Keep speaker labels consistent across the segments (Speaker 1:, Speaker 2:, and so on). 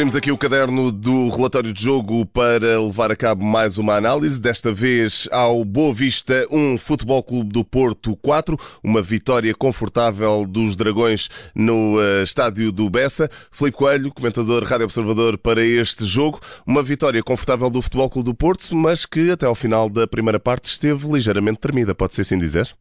Speaker 1: Abrimos aqui o caderno do relatório de jogo para levar a cabo mais uma análise, desta vez ao Boa Vista 1, Futebol Clube do Porto 4, uma vitória confortável dos Dragões no uh, estádio do Bessa. Filipe Coelho, comentador Rádio Observador para este jogo, uma vitória confortável do Futebol Clube do Porto, mas que até ao final da primeira parte esteve ligeiramente tremida, pode ser assim dizer?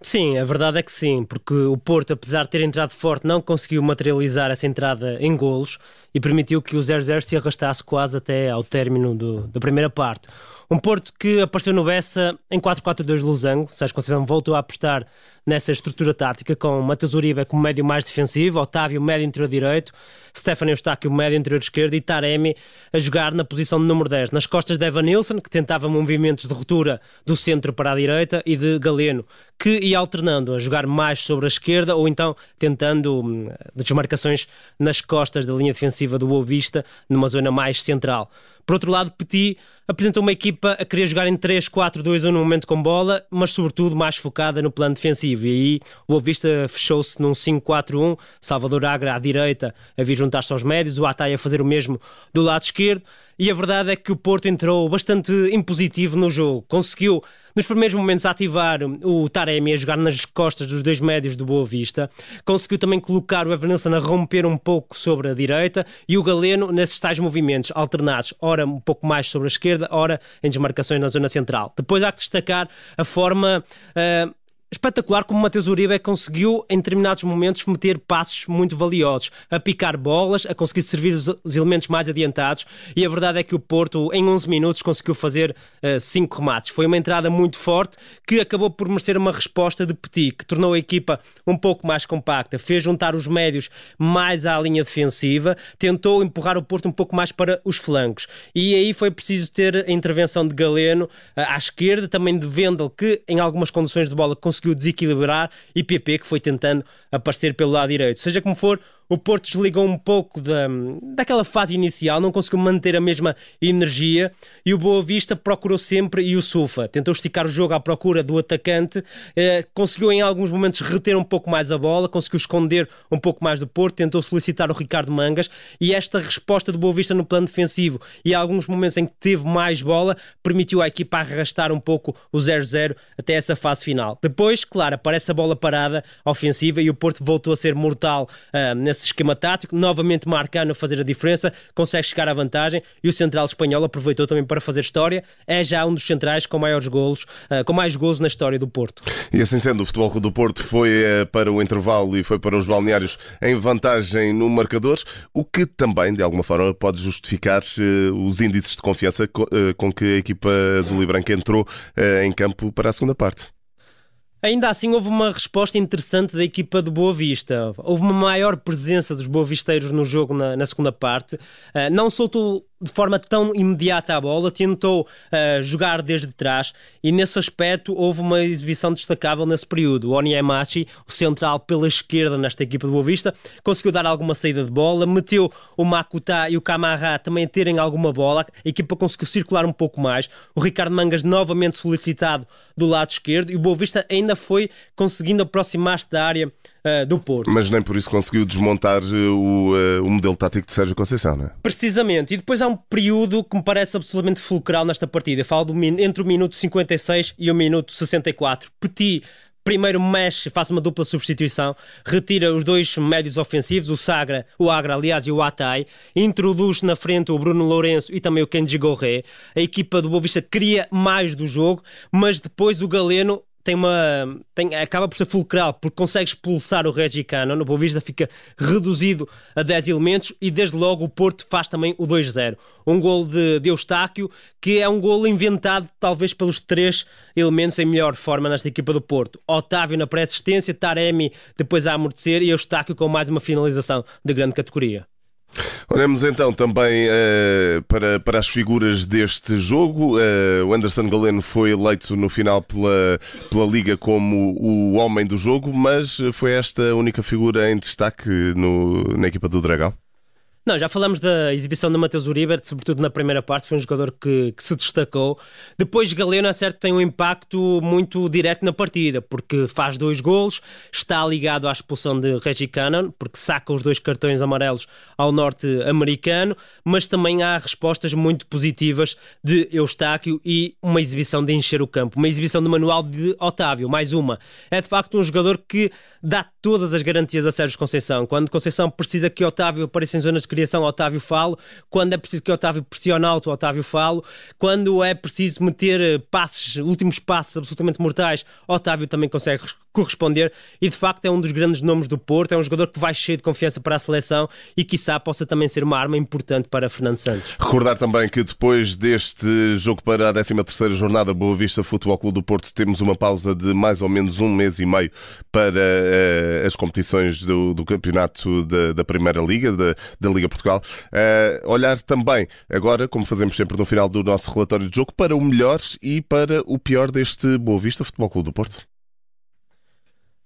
Speaker 2: Sim, a verdade é que sim, porque o Porto, apesar de ter entrado forte, não conseguiu materializar essa entrada em golos e permitiu que o 0-0 se arrastasse quase até ao término do, da primeira parte. Um Porto que apareceu no Bessa em 4-4-2 Losango. Sérgio Conceição voltou a apostar nessa estrutura tática com Matheus Uribe como médio mais defensivo, Otávio médio interior direito, Stefano Eustáquio médio interior esquerdo e Taremi a jogar na posição de número 10. Nas costas de Evan Nilsson, que tentava movimentos de ruptura do centro para a direita, e de Galeno, que ia alternando a jogar mais sobre a esquerda ou então tentando hum, desmarcações nas costas da linha defensiva do Boa Vista, numa zona mais central. Por outro lado, Petit apresentou uma equipa a querer jogar em 3-4-2 ou no momento com bola, mas sobretudo mais focada no plano defensivo. E aí o Boa Vista fechou-se num 5-4-1, Salvador Agra à direita a vir juntar-se aos médios, o Atai a fazer o mesmo do lado esquerdo e a verdade é que o Porto entrou bastante impositivo no jogo. Conseguiu, nos primeiros momentos, ativar o Taremi a jogar nas costas dos dois médios do Boa Vista. Conseguiu também colocar o Evanilson a romper um pouco sobre a direita e o Galeno nesses tais movimentos alternados, ora um pouco mais sobre a esquerda, ora em desmarcações na zona central. Depois há que destacar a forma uh, espetacular como Mateus Uribe conseguiu, em determinados momentos, meter passos muito valiosos, a picar bolas, a conseguir servir os, os elementos mais adiantados. E a verdade é que o Porto, em 11 minutos, conseguiu fazer 5 uh, remates. Foi uma entrada muito forte que acabou por merecer uma resposta de Petit, que tornou a equipa um pouco mais compacta, fez juntar os médios mais à linha defensiva, tentou empurrar o Porto um pouco mais para os flancos. E aí foi preciso ter a intervenção de Galeno uh, à esquerda, também de Vendel, que em algumas condições de bola conseguiu conseguiu desequilibrar e PP que foi tentando aparecer pelo lado direito. Seja como for, o Porto desligou um pouco da, daquela fase inicial, não conseguiu manter a mesma energia e o Boa Vista procurou sempre e o Sufa. Tentou esticar o jogo à procura do atacante, eh, conseguiu em alguns momentos reter um pouco mais a bola, conseguiu esconder um pouco mais do Porto, tentou solicitar o Ricardo Mangas e esta resposta do Boa Vista no plano defensivo e alguns momentos em que teve mais bola permitiu à equipa arrastar um pouco o 0-0 até essa fase final. Depois, claro, aparece a bola parada ofensiva e o Porto voltou a ser mortal uh, esquema tático, novamente Marcano fazer a diferença, consegue chegar à vantagem e o central espanhol aproveitou também para fazer história, é já um dos centrais com maiores golos, uh, com mais golos na história do Porto.
Speaker 1: E assim sendo, o Futebol do Porto foi uh, para o intervalo e foi para os balneários em vantagem no marcador, o que também, de alguma forma, pode justificar uh, os índices de confiança com que a equipa azul e branca entrou em campo para a segunda parte.
Speaker 2: Ainda assim, houve uma resposta interessante da equipa de Boa Vista. Houve uma maior presença dos boavisteiros no jogo na, na segunda parte. Uh, não soltou de forma tão imediata a bola, tentou uh, jogar desde trás e nesse aspecto houve uma exibição destacável nesse período. O Onyemachi, o central pela esquerda nesta equipa do Boa Vista, conseguiu dar alguma saída de bola, meteu o Makuta e o Camará também a terem alguma bola, a equipa conseguiu circular um pouco mais. O Ricardo Mangas novamente solicitado do lado esquerdo e o Boa Vista ainda foi conseguindo aproximar-se da área uh, do Porto.
Speaker 1: Mas nem por isso conseguiu desmontar eh, o, uh, o modelo tático de Sérgio Conceição, não é?
Speaker 2: Precisamente. E depois há um período que me parece absolutamente fulcral nesta partida. Eu falo do, entre o minuto 56 e o minuto 64. Petit primeiro mexe, faz uma dupla substituição, retira os dois médios ofensivos, o Sagra, o Agra, aliás, e o Atai, introduz na frente o Bruno Lourenço e também o Kenji Gorré. A equipa do Boa Vista cria mais do jogo, mas depois o Galeno tem uma. Tem, acaba por ser fulcral, porque consegue expulsar o Regi Cano. No Boa Vista fica reduzido a 10 elementos e desde logo o Porto faz também o 2-0. Um gol de, de Eustáquio, que é um gol inventado talvez pelos três elementos em melhor forma nesta equipa do Porto. Otávio na pré-assistência, Taremi depois a amortecer e Eustáquio com mais uma finalização de grande categoria.
Speaker 1: Olhamos então também uh, para, para as figuras deste jogo. Uh, o Anderson Galeno foi eleito no final pela, pela Liga como o homem do jogo, mas foi esta a única figura em destaque no, na equipa do Dragão?
Speaker 2: Não, já falamos da exibição do Mateus Uribe, sobretudo na primeira parte, foi um jogador que, que, se destacou. Depois Galeno, é certo, tem um impacto muito direto na partida, porque faz dois golos, está ligado à expulsão de Reggie Cannon, porque saca os dois cartões amarelos ao norte-americano, mas também há respostas muito positivas de Eustáquio e uma exibição de encher o campo, uma exibição de manual de Otávio, mais uma. É de facto um jogador que dá todas as garantias a Sérgio Conceição. Quando Conceição precisa que Otávio apareça em zonas de criação, Otávio falo. Quando é preciso que Otávio pressione alto, Otávio falo. Quando é preciso meter eh, passes, últimos passos absolutamente mortais, Otávio também consegue corresponder. E de facto é um dos grandes nomes do Porto. É um jogador que vai cheio de confiança para a seleção e quiçá possa também ser uma arma importante para Fernando Santos.
Speaker 1: Recordar também que depois deste jogo para a 13ª jornada Boa Vista Futebol Clube do Porto temos uma pausa de mais ou menos um mês e meio para uh, as competições do, do campeonato da, da Primeira Liga, da, da Liga Portugal. Uh, olhar também, agora, como fazemos sempre no final do nosso relatório de jogo, para o melhor e para o pior deste Boa Vista Futebol Clube do Porto.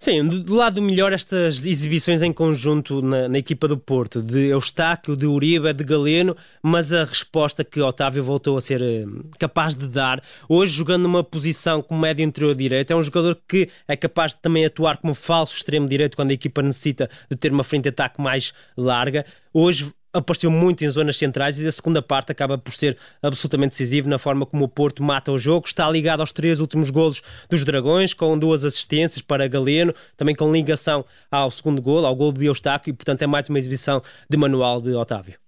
Speaker 2: Sim, do lado melhor estas exibições em conjunto na, na, equipa do Porto, de Eustáquio, de Uribe, de Galeno, mas a resposta que Otávio voltou a ser eh, capaz de dar, hoje jogando numa posição como médio interior direito, é um jogador que é capaz de também atuar como falso extremo direito quando a equipa necessita de ter uma frente de ataque mais larga. Hoje apareceu muito em zonas centrais e a segunda parte acaba por ser absolutamente decisivo na forma como o Porto mata o jogo. Está ligado aos três últimos golos dos Dragões, com duas assistências para Galeno, também com ligação ao segundo gol, ao gol de Eustáquio, e portanto é mais uma exibição de manual de Otávio.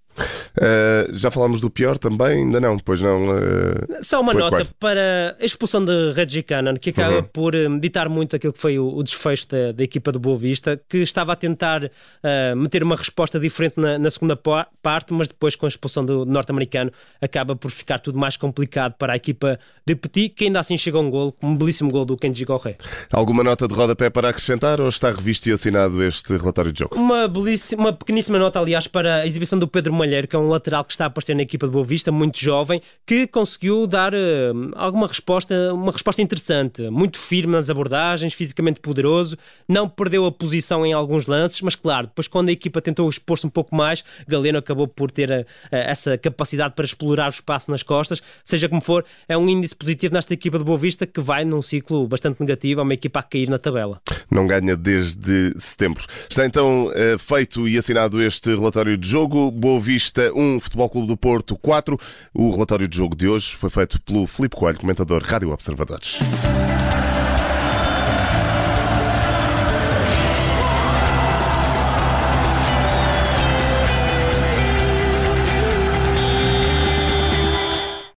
Speaker 1: Uh, já falámos do pior também? Ainda não, pois não. Uh,
Speaker 2: Só uma nota qual? para a expulsão de Reggie Cannon, que acaba uhum. por um, ditar muito aquilo que foi o, o desfecho da, da, equipa do Boa Vista, que estava a tentar uh, meter uma resposta diferente na, na, segunda parte, mas depois com a expulsão do norte-americano acaba por ficar tudo mais complicado para a equipa de Petit, que ainda assim chega a um gol, um belíssimo gol do Kenji Correia.
Speaker 1: Alguma nota de rodapé para acrescentar ou está revisto e assinado este relatório de jogo?
Speaker 2: Uma, belíssima, uma pequeníssima nota, aliás, para a exibição do Pedro Que é um lateral que está a aparecer na equipa de Boa Vista, muito jovem, que conseguiu dar uh, alguma resposta, uma resposta interessante, muito firme nas abordagens, fisicamente poderoso, não perdeu a posição em alguns lances, mas claro, depois quando a equipa tentou expor-se um pouco mais, Galeno acabou por ter uh, essa capacidade para explorar o espaço nas costas, seja como for, é um índice positivo nesta equipa de Boa Vista que vai num ciclo bastante negativo, é uma equipa a cair na tabela.
Speaker 1: Não ganha desde setembro. Está então uh, feito e assinado este relatório de jogo. Boa Vista 1, Futebol Clube do Porto 4. O relatório de jogo de hoje foi feito pelo Filipe Coelho, comentador Rádio Observadores.